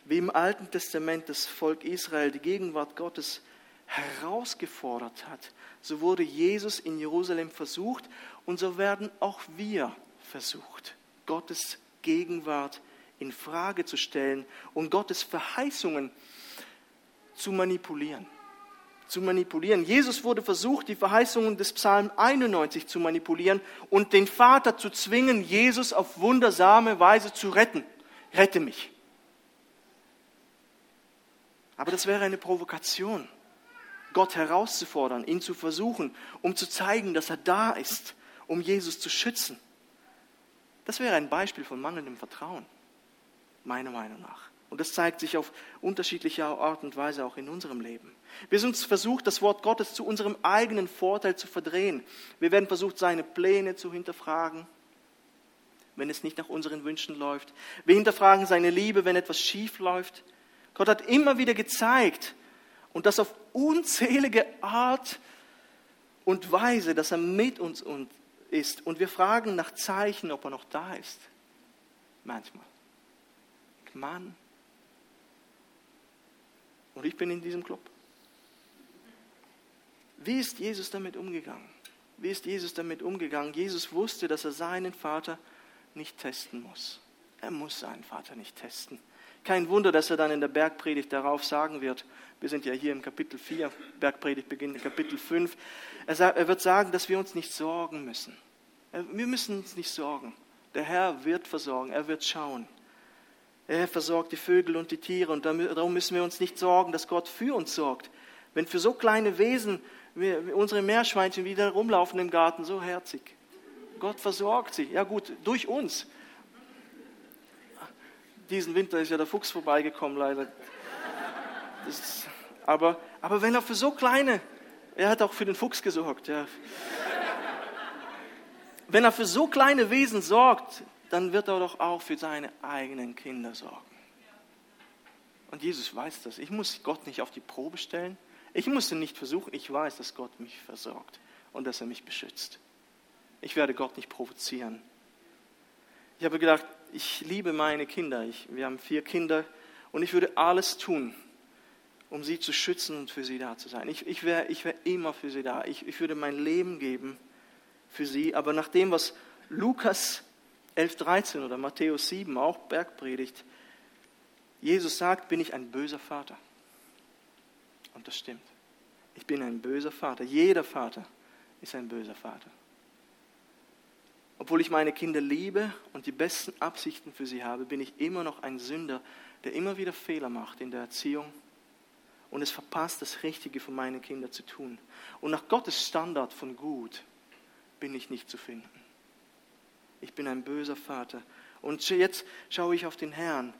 Wie im Alten Testament das Volk Israel die Gegenwart Gottes herausgefordert hat, so wurde Jesus in Jerusalem versucht und so werden auch wir versucht, Gottes Gegenwart in Frage zu stellen und Gottes Verheißungen zu manipulieren. Zu manipulieren. Jesus wurde versucht, die Verheißungen des Psalm 91 zu manipulieren und den Vater zu zwingen, Jesus auf wundersame Weise zu retten. Rette mich. Aber das wäre eine Provokation. Gott herauszufordern, ihn zu versuchen, um zu zeigen, dass er da ist, um Jesus zu schützen. Das wäre ein Beispiel von mangelndem Vertrauen, meiner Meinung nach. Und das zeigt sich auf unterschiedliche Art und Weise auch in unserem Leben. Wir sind versucht, das Wort Gottes zu unserem eigenen Vorteil zu verdrehen. Wir werden versucht, seine Pläne zu hinterfragen, wenn es nicht nach unseren Wünschen läuft. Wir hinterfragen seine Liebe, wenn etwas schief läuft. Gott hat immer wieder gezeigt, und das auf unzählige Art und Weise, dass er mit uns ist. Und wir fragen nach Zeichen, ob er noch da ist. Manchmal. Mann. Und ich bin in diesem Club. Wie ist Jesus damit umgegangen? Wie ist Jesus damit umgegangen? Jesus wusste, dass er seinen Vater nicht testen muss. Er muss seinen Vater nicht testen. Kein Wunder, dass er dann in der Bergpredigt darauf sagen wird, wir sind ja hier im Kapitel 4, Bergpredigt beginnt in Kapitel 5, er, wird sagen, dass wir uns nicht sorgen müssen. Wir müssen uns nicht sorgen. Der Herr wird versorgen, er wird schauen. Er versorgt die Vögel und die Tiere und darum müssen wir uns nicht sorgen, dass Gott für uns sorgt. Wenn für so kleine Wesen wir, unsere Meerschweinchen wieder rumlaufen im Garten, so herzig. Gott versorgt sie. Ja gut, durch uns diesen Winter ist ja der Fuchs vorbeigekommen, leider. Das, aber, aber wenn er für so kleine, er hat auch für den Fuchs gesorgt, ja. Wenn er für so kleine Wesen sorgt, dann wird er doch auch für seine eigenen Kinder sorgen. Und Jesus weiß das. Ich muss Gott nicht auf die Probe stellen. Ich muss ihn nicht versuchen. Ich weiß, dass Gott mich versorgt und dass er mich beschützt. Ich werde Gott nicht provozieren. Ich habe gedacht, ich liebe meine Kinder. Ich, wir haben vier Kinder und ich würde alles tun, um sie zu schützen und für sie da zu sein. Ich, ich wäre ich wär immer für sie da. Ich, ich würde mein Leben geben für sie. Aber nach dem, was Lukas 11.13 oder Matthäus 7, auch Bergpredigt, Jesus sagt, bin ich ein böser Vater. Und das stimmt. Ich bin ein böser Vater. Jeder Vater ist ein böser Vater. Obwohl ich meine Kinder liebe und die besten Absichten für sie habe, bin ich immer noch ein Sünder, der immer wieder Fehler macht in der Erziehung und es verpasst, das Richtige für meine Kinder zu tun. Und nach Gottes Standard von gut bin ich nicht zu finden. Ich bin ein böser Vater. Und jetzt schaue ich auf den Herrn,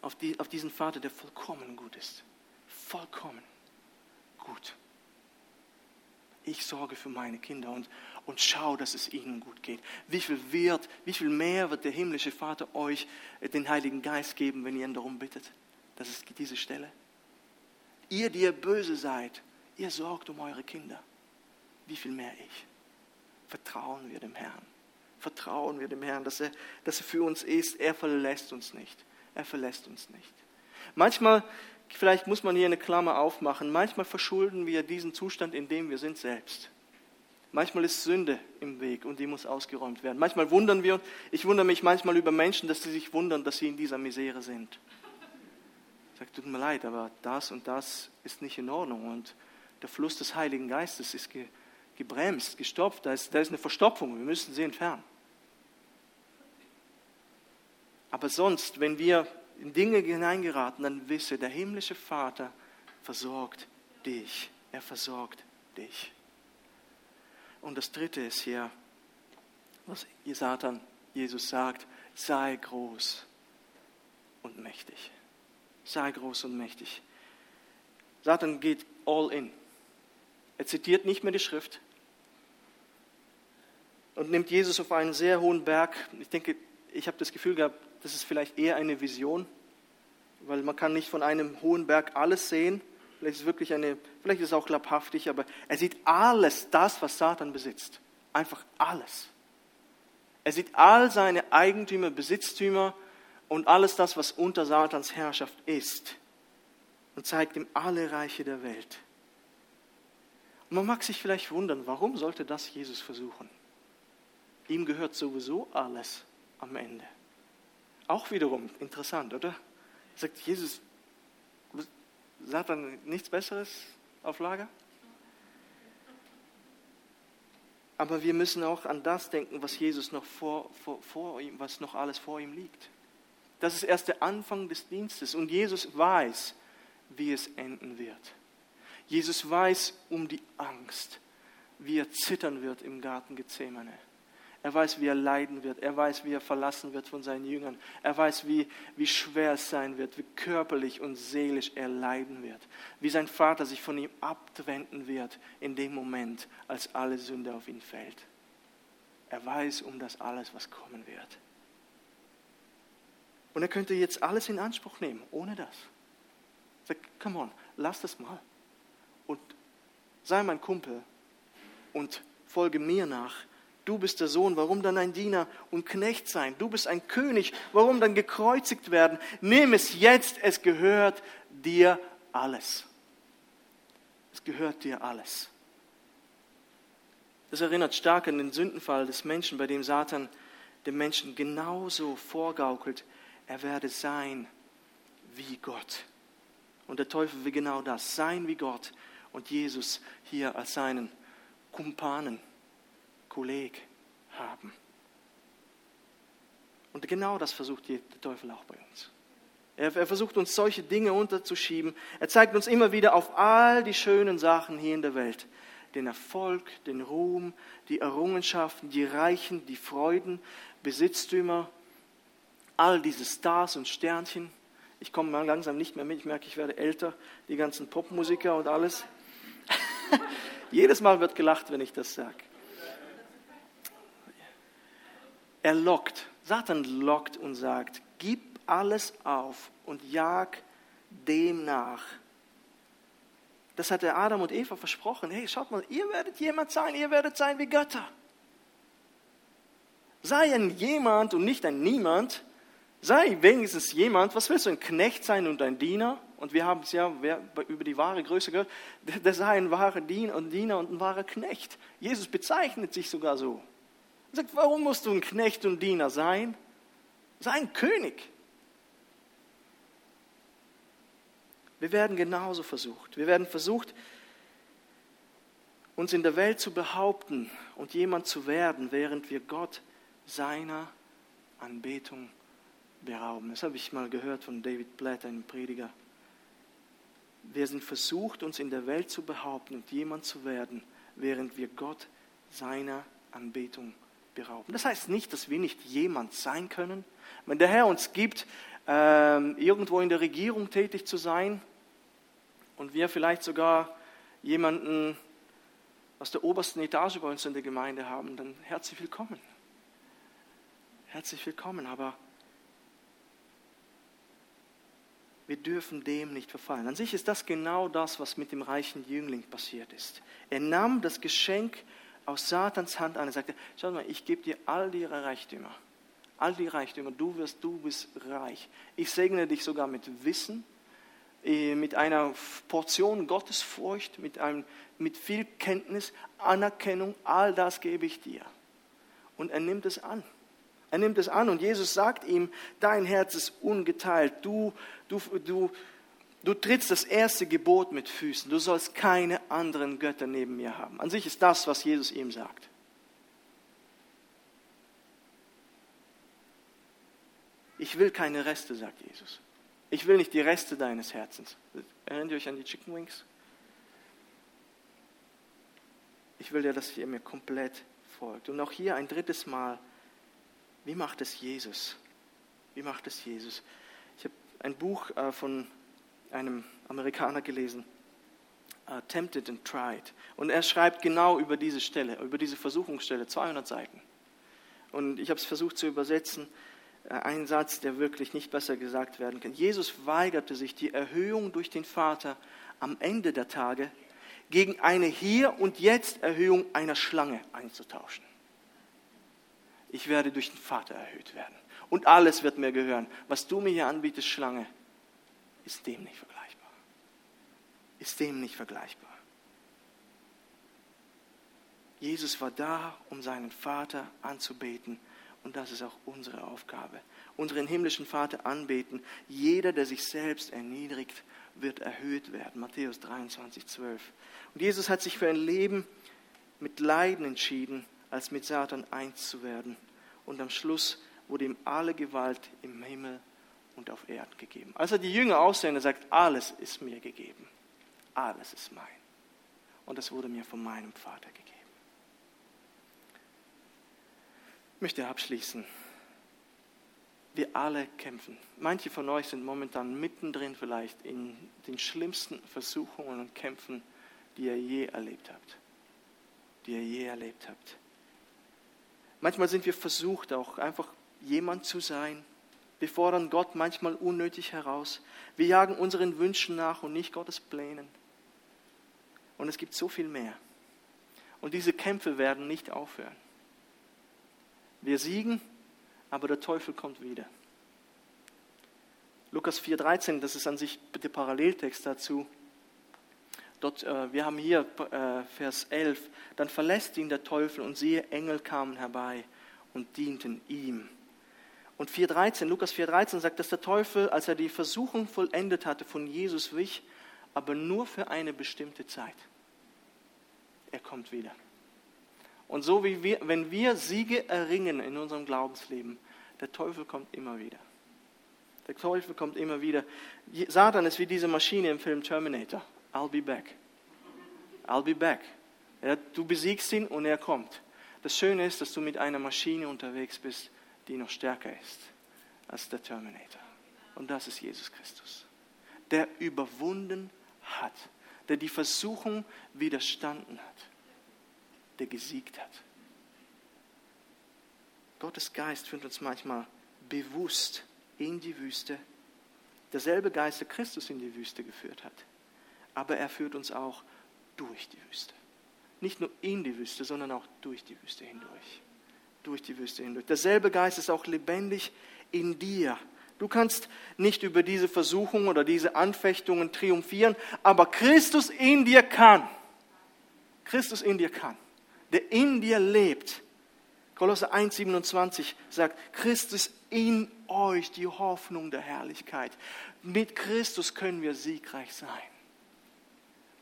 auf, die, auf diesen Vater, der vollkommen gut ist. Vollkommen gut ich sorge für meine Kinder und, und schau, dass es ihnen gut geht. Wie viel, wird, wie viel mehr wird der himmlische Vater euch äh, den Heiligen Geist geben, wenn ihr ihn darum bittet? Das ist diese Stelle. Ihr, die ihr böse seid, ihr sorgt um eure Kinder. Wie viel mehr ich? Vertrauen wir dem Herrn. Vertrauen wir dem Herrn, dass er, dass er für uns ist. Er verlässt uns nicht. Er verlässt uns nicht. Manchmal vielleicht muss man hier eine Klammer aufmachen, manchmal verschulden wir diesen Zustand, in dem wir sind, selbst. Manchmal ist Sünde im Weg und die muss ausgeräumt werden. Manchmal wundern wir uns, ich wundere mich manchmal über Menschen, dass sie sich wundern, dass sie in dieser Misere sind. Ich sage, tut mir leid, aber das und das ist nicht in Ordnung und der Fluss des Heiligen Geistes ist gebremst, gestopft, da ist, da ist eine Verstopfung, wir müssen sie entfernen. Aber sonst, wenn wir in Dinge hineingeraten, dann wisse, der himmlische Vater versorgt dich. Er versorgt dich. Und das dritte ist hier, was Satan Jesus sagt, sei groß und mächtig. Sei groß und mächtig. Satan geht all in. Er zitiert nicht mehr die Schrift und nimmt Jesus auf einen sehr hohen Berg. Ich denke, ich habe das Gefühl gehabt, das ist vielleicht eher eine Vision, weil man kann nicht von einem hohen Berg alles sehen. Vielleicht ist es wirklich eine, vielleicht ist es auch glaubhaftig, aber er sieht alles, das, was Satan besitzt. Einfach alles. Er sieht all seine Eigentümer, Besitztümer und alles das, was unter Satans Herrschaft ist. Und zeigt ihm alle Reiche der Welt. Und man mag sich vielleicht wundern, warum sollte das Jesus versuchen? Ihm gehört sowieso alles am Ende. Auch wiederum interessant, oder? Sagt Jesus, Satan nichts Besseres auf Lager? Aber wir müssen auch an das denken, was Jesus noch vor, vor, vor ihm, was noch alles vor ihm liegt. Das ist erst der Anfang des Dienstes und Jesus weiß, wie es enden wird. Jesus weiß um die Angst, wie er zittern wird im Garten Gethsemane. Er weiß, wie er leiden wird. Er weiß, wie er verlassen wird von seinen Jüngern. Er weiß, wie, wie schwer es sein wird, wie körperlich und seelisch er leiden wird. Wie sein Vater sich von ihm abwenden wird in dem Moment, als alle Sünde auf ihn fällt. Er weiß um das alles, was kommen wird. Und er könnte jetzt alles in Anspruch nehmen, ohne das. Sag, come on, lass das mal. Und sei mein Kumpel und folge mir nach Du bist der Sohn, warum dann ein Diener und Knecht sein? Du bist ein König, warum dann gekreuzigt werden? Nimm es jetzt, es gehört dir alles. Es gehört dir alles. Das erinnert stark an den Sündenfall des Menschen, bei dem Satan dem Menschen genauso vorgaukelt, er werde sein wie Gott. Und der Teufel will genau das, sein wie Gott und Jesus hier als seinen Kumpanen Kolleg haben. Und genau das versucht der Teufel auch bei uns. Er, er versucht uns solche Dinge unterzuschieben. Er zeigt uns immer wieder auf all die schönen Sachen hier in der Welt. Den Erfolg, den Ruhm, die Errungenschaften, die Reichen, die Freuden, Besitztümer, all diese Stars und Sternchen. Ich komme langsam nicht mehr mit, ich merke, ich werde älter, die ganzen Popmusiker und alles. Jedes Mal wird gelacht, wenn ich das sage. Er lockt. Satan lockt und sagt, gib alles auf und jag dem nach. Das hat der Adam und Eva versprochen. Hey, schaut mal, ihr werdet jemand sein, ihr werdet sein wie Götter. Sei ein jemand und nicht ein niemand. Sei wenigstens jemand. Was willst du, ein Knecht sein und ein Diener? Und wir haben es ja über die wahre Größe gehört. Der sei ein wahrer Diener und ein wahrer Knecht. Jesus bezeichnet sich sogar so. Er sagt, warum musst du ein Knecht und Diener sein? Sei ein König. Wir werden genauso versucht. Wir werden versucht, uns in der Welt zu behaupten und jemand zu werden, während wir Gott seiner Anbetung berauben. Das habe ich mal gehört von David Blatt, einem Prediger. Wir sind versucht, uns in der Welt zu behaupten und jemand zu werden, während wir Gott seiner Anbetung berauben berauben. Das heißt nicht, dass wir nicht jemand sein können. Wenn der Herr uns gibt, ähm, irgendwo in der Regierung tätig zu sein und wir vielleicht sogar jemanden aus der obersten Etage bei uns in der Gemeinde haben, dann herzlich willkommen. Herzlich willkommen, aber wir dürfen dem nicht verfallen. An sich ist das genau das, was mit dem reichen Jüngling passiert ist. Er nahm das Geschenk aus Satans Hand an. Er sagte, schau mal, ich gebe dir all die Reichtümer. All die Reichtümer. Du wirst, du bist reich. Ich segne dich sogar mit Wissen, äh, mit einer Portion Gottesfurcht, mit, einem, mit viel Kenntnis, Anerkennung. All das gebe ich dir. Und er nimmt es an. Er nimmt es an und Jesus sagt ihm, dein Herz ist ungeteilt. Du, du, du, Du trittst das erste Gebot mit Füßen. Du sollst keine anderen Götter neben mir haben. An sich ist das, was Jesus ihm sagt. Ich will keine Reste, sagt Jesus. Ich will nicht die Reste deines Herzens. Erinnert ihr euch an die Chicken Wings? Ich will ja, dass ihr mir komplett folgt. Und auch hier ein drittes Mal, wie macht es Jesus? Wie macht es Jesus? Ich habe ein Buch äh, von einem Amerikaner gelesen. uh, tempted and tried. Und er schreibt genau über diese Stelle, über diese Versuchungsstelle, 200 Seiten. Und ich habe es versucht zu übersetzen, äh, ein Satz, der wirklich nicht besser gesagt werden kann. Jesus weigerte sich, die Erhöhung durch den Vater am Ende der Tage gegen eine Hier- und Jetzt-Erhöhung einer Schlange einzutauschen. Ich werde durch den Vater erhöht werden. Und alles wird mir gehören. Was du mir hier anbietest, Schlange, ist dem nicht vergleichbar. Ist dem nicht vergleichbar. Jesus war da, um seinen Vater anzubeten. Und das ist auch unsere Aufgabe. Unseren himmlischen Vater anbeten. Jeder, der sich selbst erniedrigt, wird erhöht werden. Matthäus 23, 12. Und Jesus hat sich für ein Leben mit Leiden entschieden, als mit Satan eins zu werden. Und am Schluss wurde ihm alle Gewalt im Himmel und auf Erden gegeben. Als er die Jünger aussendet, sagt, alles ist mir gegeben. Alles ist mein. Und das wurde mir von meinem Vater gegeben. Ich möchte abschließen. Wir alle kämpfen. Manche von euch sind momentan mittendrin vielleicht in den schlimmsten Versuchungen und Kämpfen, die ihr je erlebt habt. Die ihr je erlebt habt. Manchmal sind wir versucht, auch einfach jemand zu sein. Wir fordern Gott manchmal unnötig heraus. Wir jagen unseren Wünschen nach und nicht Gottes Plänen. Und es gibt so viel mehr. Und diese Kämpfe werden nicht aufhören. Wir siegen, aber der Teufel kommt wieder. Lukas 4,13, das ist an sich der Paralleltext dazu. Dort, äh, wir haben hier äh, Vers 11. Dann verlässt ihn der Teufel und siehe, Engel kamen herbei und dienten ihm. Und 4,13, Lukas 4,13 sagt, dass der Teufel, als er die Versuchung vollendet hatte, von Jesus wich, aber nur für eine bestimmte Zeit. Er kommt wieder. Und so wie wir, wenn wir Siege erringen in unserem Glaubensleben, der Teufel kommt immer wieder. Der Teufel kommt immer wieder. Satan ist wie diese Maschine im Film Terminator. I'll be back. I'll be back. Ja, du besiegst ihn und er kommt. Das Schöne ist, dass du mit einer Maschine unterwegs bist, die noch stärker ist als der Terminator. Und das ist Jesus Christus, der überwunden hat, der die Versuchung widerstanden hat, der gesiegt hat. Gottes Geist führt uns manchmal bewusst in die Wüste. Derselbe Geist, der Christus in die Wüste geführt hat. Aber er führt uns auch durch die Wüste. Nicht nur in die Wüste, sondern auch durch die Wüste hindurch. Durch die Wüste hindurch. Derselbe Geist ist auch lebendig in dir. Du kannst nicht über diese Versuchungen oder diese Anfechtungen triumphieren, aber Christus in dir kann. Christus in dir kann. Der in dir lebt Kolosser 1,27 sagt, Christus in euch, die Hoffnung der Herrlichkeit. Mit Christus können wir siegreich sein,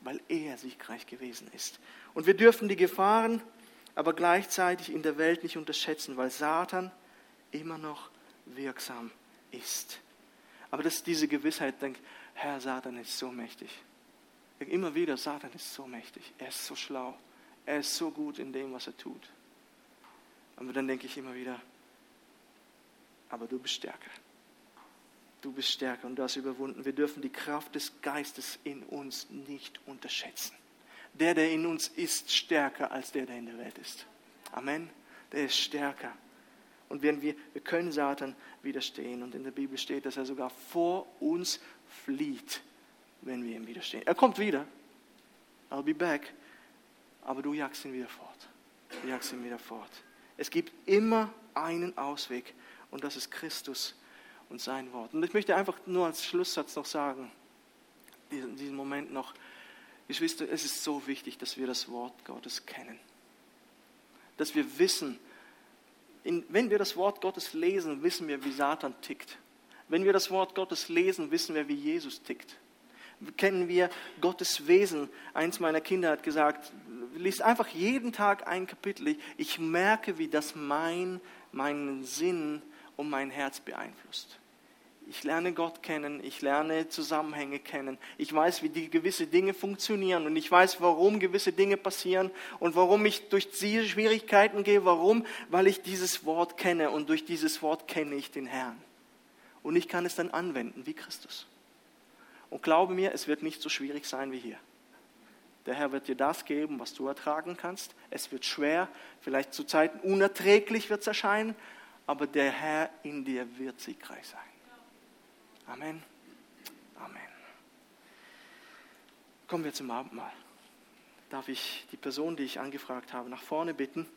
weil er siegreich gewesen ist. Und wir dürfen die Gefahren aber gleichzeitig in der Welt nicht unterschätzen, weil Satan immer noch wirksam ist. Aber dass diese Gewissheit denkt, Herr, Satan ist so mächtig. Immer wieder, Satan ist so mächtig. Er ist so schlau. Er ist so gut in dem, was er tut. Aber dann denke ich immer wieder, aber du bist stärker. Du bist stärker und du hast überwunden. Wir dürfen die Kraft des Geistes in uns nicht unterschätzen. Der, der in uns ist, stärker als der, der in der Welt ist. Amen. Der ist stärker. Und wenn wir, wir können Satan widerstehen. Und in der Bibel steht, dass er sogar vor uns flieht, wenn wir ihm widerstehen. Er kommt wieder. I'll be back. Aber du jagst ihn wieder fort. Du jagst ihn wieder fort. Es gibt immer einen Ausweg und das ist Christus und sein Wort. Und ich möchte einfach nur als Schlusssatz noch sagen, diesen, diesen Moment noch, Geschwister, es ist so wichtig, dass wir das Wort Gottes kennen. Dass wir wissen, in, wenn wir das Wort Gottes lesen, wissen wir, wie Satan tickt. Wenn wir das Wort Gottes lesen, wissen wir, wie Jesus tickt kennen wir Gottes Wesen. Eins meiner Kinder hat gesagt, liest einfach jeden Tag ein Kapitel. Ich merke, wie das mein, meinen Sinn und mein Herz beeinflusst. Ich lerne Gott kennen, ich lerne Zusammenhänge kennen, ich weiß, wie die gewisse Dinge funktionieren und ich weiß, warum gewisse Dinge passieren und warum ich durch diese Schwierigkeiten gehe. Warum? Weil ich dieses Wort kenne und durch dieses Wort kenne ich den Herrn. Und ich kann es dann anwenden wie Christus. Und glaube mir, es wird nicht so schwierig sein wie hier. Der Herr wird dir das geben, was du ertragen kannst. Es wird schwer, vielleicht zu Zeiten unerträglich wird es erscheinen, aber der Herr in dir wird siegreich sein. Amen. Amen. Kommen wir zum Abendmahl. Darf ich die Person, die ich angefragt habe, nach vorne bitten?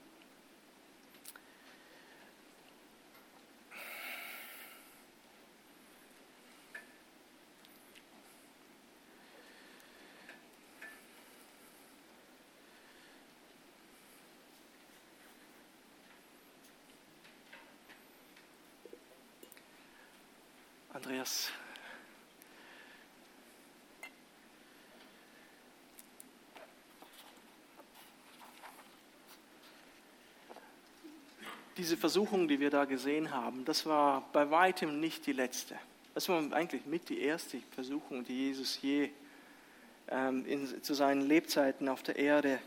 Andreas. Diese Versuchung, die wir da gesehen haben, das war bei weitem nicht die letzte. Das war eigentlich mit die erste Versuchung, die Jesus je ähm, in, zu seinen Lebzeiten auf der Erde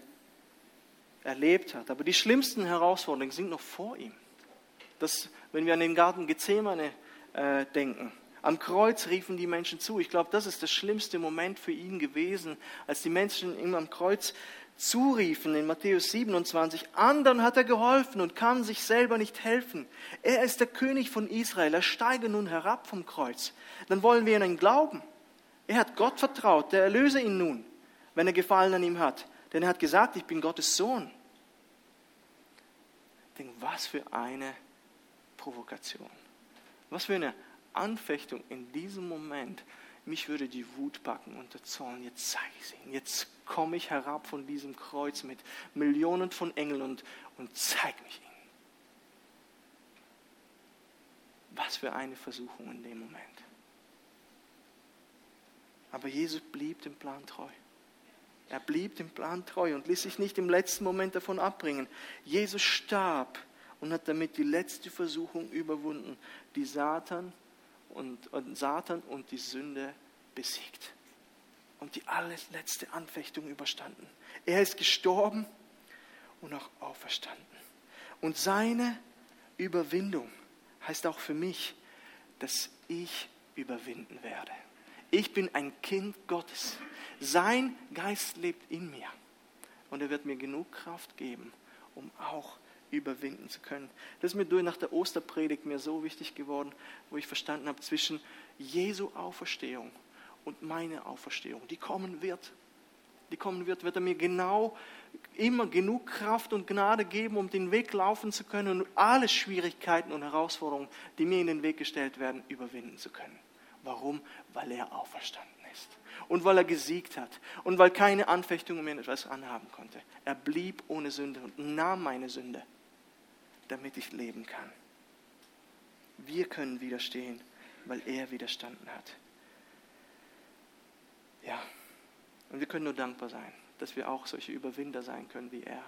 erlebt hat. Aber die schlimmsten Herausforderungen sind noch vor ihm. Das, wenn wir an den Garten Gethsemane äh, denken, am Kreuz riefen die Menschen zu. Ich glaube, das ist der schlimmste Moment für ihn gewesen, als die Menschen ihm am Kreuz zuriefen in Matthäus 27. Anderen hat er geholfen und kann sich selber nicht helfen. Er ist der König von Israel. Er steige nun herab vom Kreuz. Dann wollen wir ihn glauben. Er hat Gott vertraut. Der erlöse ihn nun, wenn er Gefallen an ihm hat. Denn er hat gesagt, ich bin Gottes Sohn. Ich denke, was für eine Provokation. Was für eine Anfechtung in diesem Moment, mich würde die Wut packen und der Zorn, jetzt zeige ich ihn, jetzt komme ich herab von diesem Kreuz mit Millionen von Engeln und, und zeige mich ihnen. Was für eine Versuchung in dem Moment. Aber Jesus blieb dem Plan treu. Er blieb dem Plan treu und ließ sich nicht im letzten Moment davon abbringen. Jesus starb und hat damit die letzte Versuchung überwunden, die Satan und, und Satan und die Sünde besiegt und die allerletzte Anfechtung überstanden. Er ist gestorben und auch auferstanden. Und seine Überwindung heißt auch für mich, dass ich überwinden werde. Ich bin ein Kind Gottes. Sein Geist lebt in mir. Und er wird mir genug Kraft geben, um auch überwinden zu können. Das ist mir durch nach der Osterpredigt mir so wichtig geworden, wo ich verstanden habe, zwischen Jesu Auferstehung und meine Auferstehung, die kommen wird. Die kommen wird, wird er mir genau immer genug Kraft und Gnade geben, um den Weg laufen zu können und alle Schwierigkeiten und Herausforderungen, die mir in den Weg gestellt werden, überwinden zu können. Warum? Weil er auferstanden ist und weil er gesiegt hat und weil keine Anfechtung mehr etwas anhaben konnte. Er blieb ohne Sünde und nahm meine Sünde damit ich leben kann. Wir können widerstehen, weil er widerstanden hat. Ja, und wir können nur dankbar sein, dass wir auch solche Überwinder sein können wie er,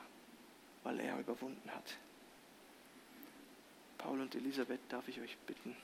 weil er überwunden hat. Paul und Elisabeth, darf ich euch bitten,